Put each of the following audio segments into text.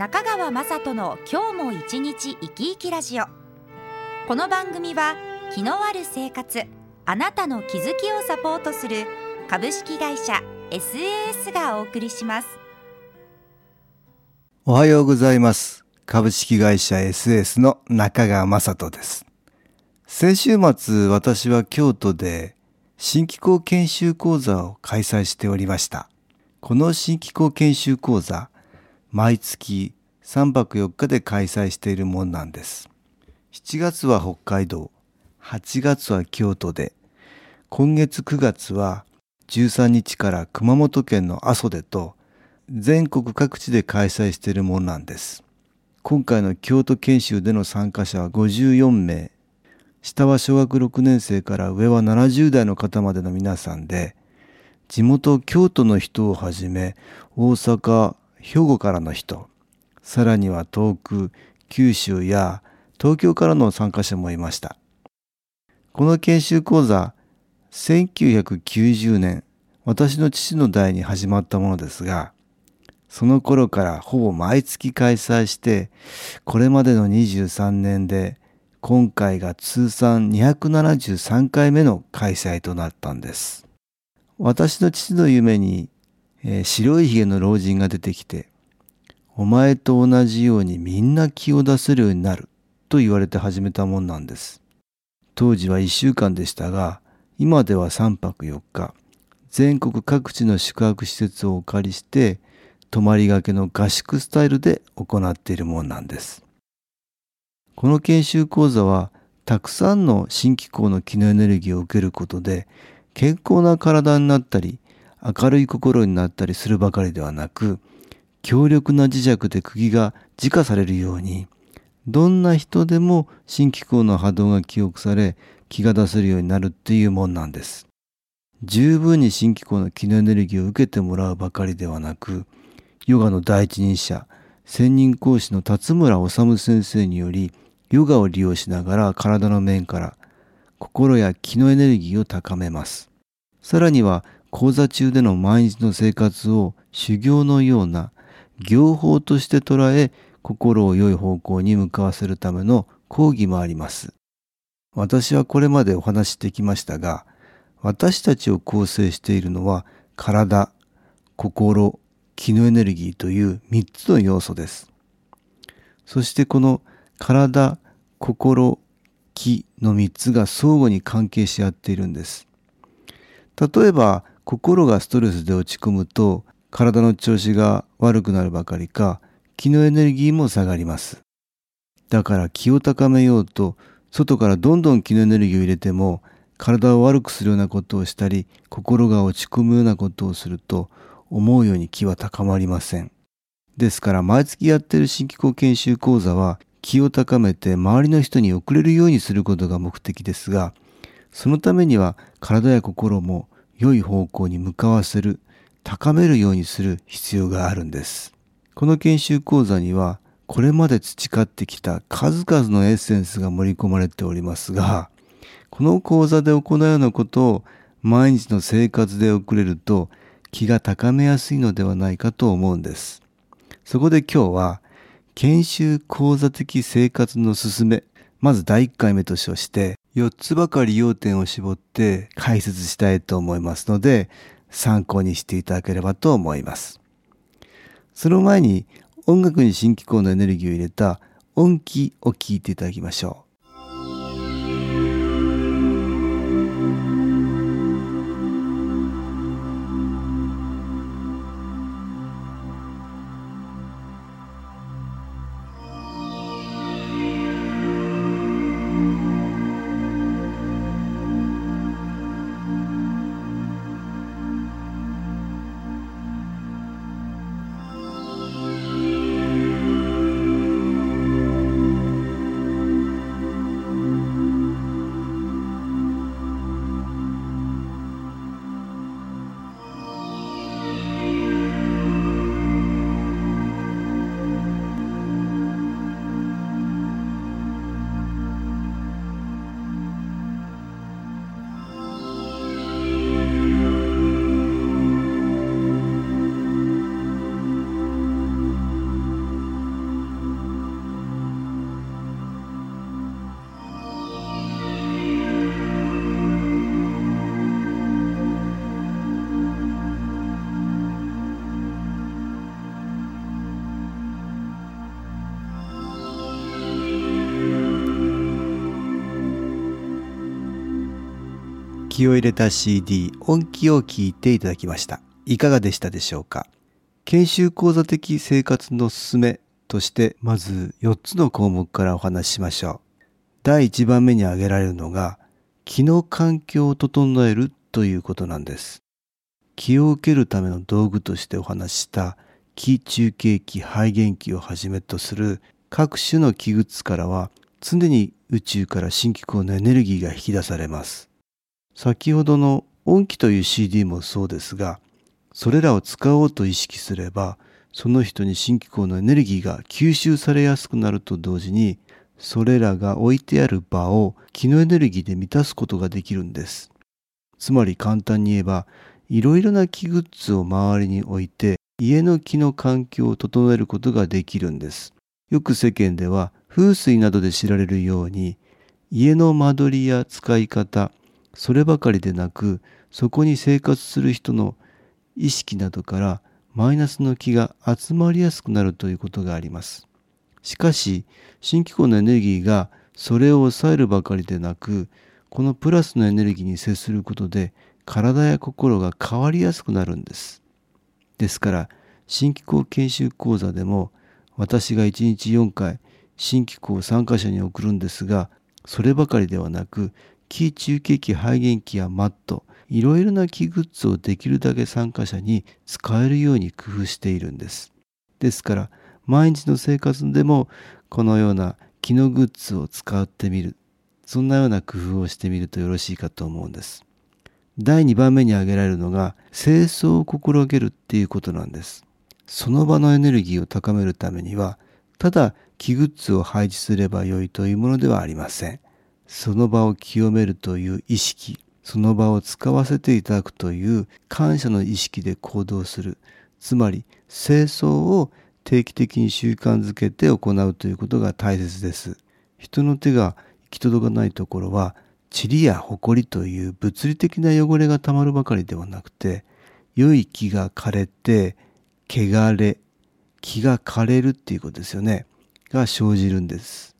中川雅人の今日も一日生き生きラジオ。この番組は気のある生活あなたの気づきをサポートする株式会社 SAS がお送りします。おはようございます。株式会社 SAS の中川雅人です。先週末私は京都で新機構研修講座を開催しておりました。この新機構研修講座毎月3泊4日で開催しているもんなんです。7月は北海道、8月は京都で、今月9月は13日から熊本県の阿蘇でと全国各地で開催しているもんなんです。今回の京都研修での参加者は54名、下は小学6年生から上は70代の方までの皆さんで、地元京都の人をはじめ大阪、兵庫からの人、さらには遠く九州や東京からの参加者もいました。この研修講座、1990年、私の父の代に始まったものですが、その頃からほぼ毎月開催して、これまでの23年で、今回が通算273回目の開催となったんです。私の父の夢にえー、白い髭の老人が出てきて、お前と同じようにみんな気を出せるようになると言われて始めたもんなんです。当時は一週間でしたが、今では三泊四日、全国各地の宿泊施設をお借りして、泊まりがけの合宿スタイルで行っているもんなんです。この研修講座は、たくさんの新機構の気のエネルギーを受けることで、健康な体になったり、明るい心になったりするばかりではなく、強力な磁石で釘が自化されるように、どんな人でも新機構の波動が記憶され、気が出せるようになるっていうもんなんです。十分に新機構の気のエネルギーを受けてもらうばかりではなく、ヨガの第一人者、専任講師の辰村治先生により、ヨガを利用しながら体の面から心や気のエネルギーを高めます。さらには講座中での毎日の生活を修行のような行法として捉え心を良い方向に向かわせるための講義もあります。私はこれまでお話してきましたが、私たちを構成しているのは体、心、気のエネルギーという3つの要素です。そしてこの体、心、気の3つが相互に関係し合っているんです。例えば心がストレスで落ち込むと体の調子が悪くなるばかりか気のエネルギーも下がります。だから気を高めようと外からどんどん気のエネルギーを入れても体を悪くするようなことをしたり心が落ち込むようなことをすると思うように気は高まりません。ですから毎月やってる新機構研修講座は気を高めて周りの人に送れるようにすることが目的ですがそのためには体や心も良い方向に向かわせる、高めるようにする必要があるんです。この研修講座には、これまで培ってきた数々のエッセンスが盛り込まれておりますが、この講座で行うようなことを毎日の生活で送れると気が高めやすいのではないかと思うんです。そこで今日は、研修講座的生活の進め、まず第1回目と称して、4つばかり要点を絞って解説したいと思いますので、参考にしていただければと思います。その前に音楽に新機構のエネルギーを入れた音機を聞いていただきましょう。気を入れた CD 音気を聞いていただきました。いかがでしたでしょうか？研修講座的生活のすすめとしてまず4つの項目からお話ししましょう。第1番目に挙げられるのが気の環境を整えるということなんです。気を受けるための道具としてお話しした気中継器肺元器をはじめとする各種の器具からは常に宇宙から新機構のエネルギーが引き出されます。先ほどの音機という CD もそうですが、それらを使おうと意識すれば、その人に新機構のエネルギーが吸収されやすくなると同時に、それらが置いてある場を気のエネルギーで満たすことができるんです。つまり簡単に言えば、いろいろな木グッズを周りに置いて、家の木の環境を整えることができるんです。よく世間では風水などで知られるように家の間取りや使い方そればかりでなくそこに生活する人の意識などからマイナスの気が集まりやすくなるということがあります。しかし新機構のエネルギーがそれを抑えるばかりでなくこのプラスのエネルギーに接することで体や心が変わりやすくなるんです。ですから新機構研修講座でも私が1日4回新機構参加者に送るんですがそればかりではなく気中継機肺元器やマットいろいろな気グッズをできるだけ参加者に使えるように工夫しているんです。ですから毎日の生活でもこのような気のグッズを使ってみる。そんなような工夫をしてみるとよろしいかと思うんです。第2番目に挙げられるのが清掃を心がけるっていうことなんです。その場のエネルギーを高めるためにはただ器グッズを配置すればよいというものではありません。その場を清めるという意識、その場を使わせていただくという感謝の意識で行動する。つまり、清掃を定期的に習慣づけて行うということが大切です。人の手が行き届かないところは、塵や埃という物理的な汚れがたまるばかりではなくて、良い木が枯れて、汚れ、気が枯れるっていうことですよね。が生じるんです。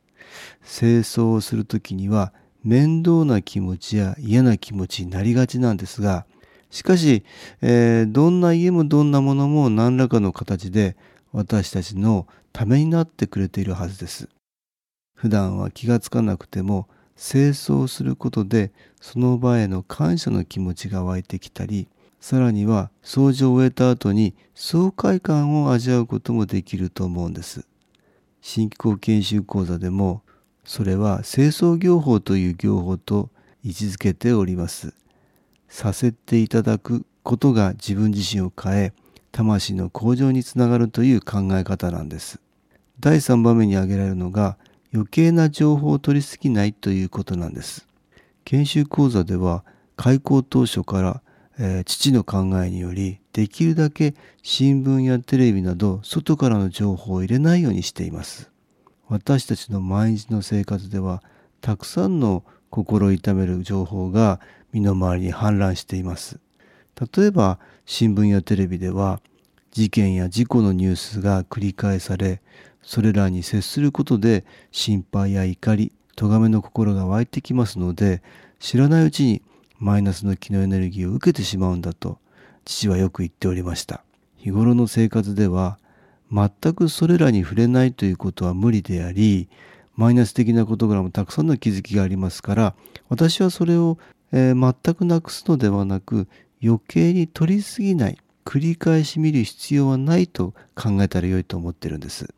清掃をする時には面倒な気持ちや嫌な気持ちになりがちなんですが、しかし、えー、どんな家もどんなものも何らかの形で私たちのためになってくれているはずです。普段は気がつかなくても清掃することでその場への感謝の気持ちが湧いてきたりさらには掃除を終えた後に爽快感を味わうこともできると思うんです。新機構研修講座でもそれは清掃業法という業法と位置づけております。させていただくことが自分自身を変え魂の向上につながるという考え方なんです。第3番目に挙げられるのが余計な情報を取りすぎないということなんです。研修講座では開校当初からえー、父の考えによりできるだけ新聞やテレビなど外からの情報を入れないようにしています。私たちの毎日の生活ではたくさんの心痛める情報が身の回りに氾濫しています。例えば新聞やテレビでは事件や事故のニュースが繰り返されそれらに接することで心配や怒り咎めの心が湧いてきますので知らないうちにマイナスの気のエネルギーを受けてしまうんだと父はよく言っておりました。日頃の生活では全くそれらに触れないということは無理でありマイナス的な事柄もたくさんの気づきがありますから私はそれを、えー、全くなくすのではなく余計に取りすぎない繰り返し見る必要はないと考えたら良いと思ってるんです。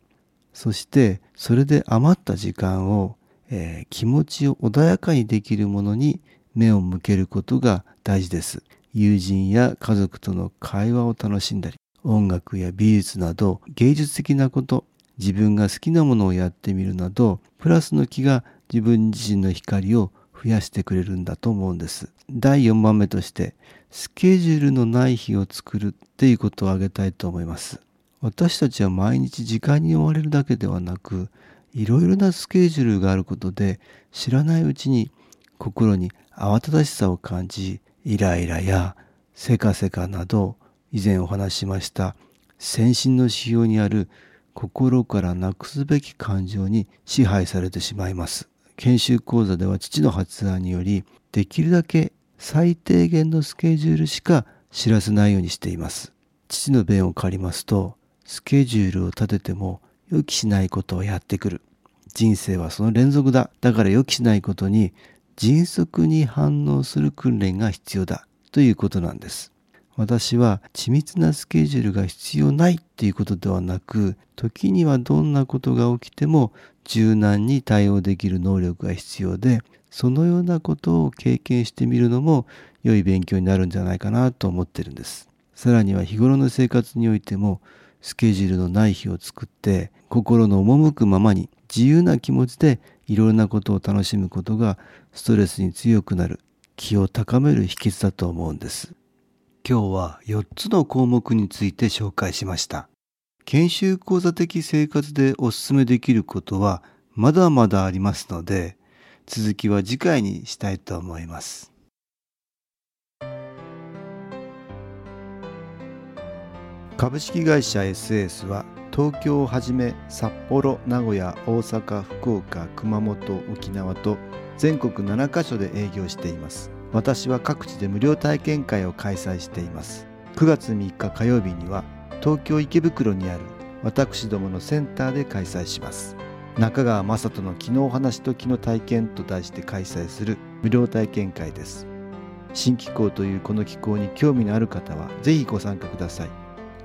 そしてそれで余った時間を、えー、気持ちを穏やかにできるものに目を向けることが大事です。友人や家族との会話を楽しんだり、音楽や美術など芸術的なこと、自分が好きなものをやってみるなど、プラスの気が自分自身の光を増やしてくれるんだと思うんです。第4番目として、スケジュールのない日を作るっていうことを挙げたいと思います。私たちは毎日時間に追われるだけではなく、いろいろなスケジュールがあることで知らないうちに心に慌ただしさを感じイライラやせかせかなど以前お話ししました先進の指標にある心からなくすべき感情に支配されてしまいます。研修講座では父の発案によりできるだけ最低限のスケジュールしか知らせないようにしています。父の弁を借りますとスケジュールを立てても予期しないことをやってくる。人生はその連続だ。だから予期しないことに迅速に反応する訓練が必要だということなんです。私は緻密なスケジュールが必要ないっていうことではなく時にはどんなことが起きても柔軟に対応できる能力が必要でそのようなことを経験してみるのも良い勉強になるんじゃないかなと思ってるんです。さらには日頃の生活においてもスケジュールのない日を作って心の赴くままに自由な気持ちでいろいろなことを楽しむことがストレスに強くなる気を高める秘訣だと思うんです。今日は4つの項目について紹介しました。研修講座的生活でお勧めできることはまだまだありますので続きは次回にしたいと思います。株式会社 SS は東京をはじめ札幌名古屋大阪福岡熊本沖縄と全国7カ所で営業しています。私は各地で無料体験会を開催しています。9月3日火曜日には東京池袋にある私どものセンターで開催します。中川雅人の「昨日話と昨日体験」と題して開催する無料体験会です。新気候というこの気候に興味のある方はぜひご参加ください。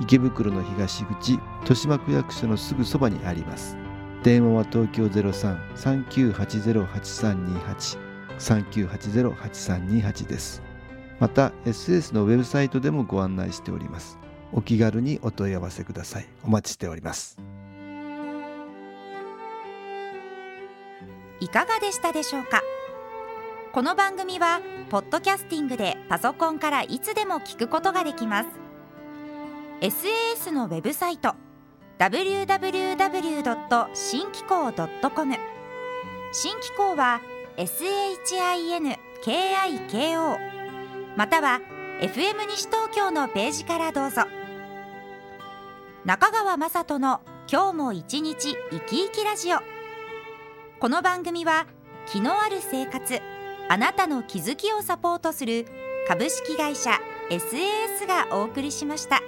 池袋の東口豊島区役所のすぐそばにあります。電話は東京03-3980-8328 3980-8328です。また SS のウェブサイトでもご案内しております。お気軽にお問い合わせください。お待ちしております。いかがでしたでしょうか？この番組はポッドキャスティングでパソコンからいつでも聞くことができます。SAS のウェブサイト www. 新機構 .com 新機構は SHINKIKO または FM 西東京のページからどうぞ中川雅人の今日も一日生き生きラジオこの番組は気のある生活あなたの気づきをサポートする株式会社 SAS がお送りしました。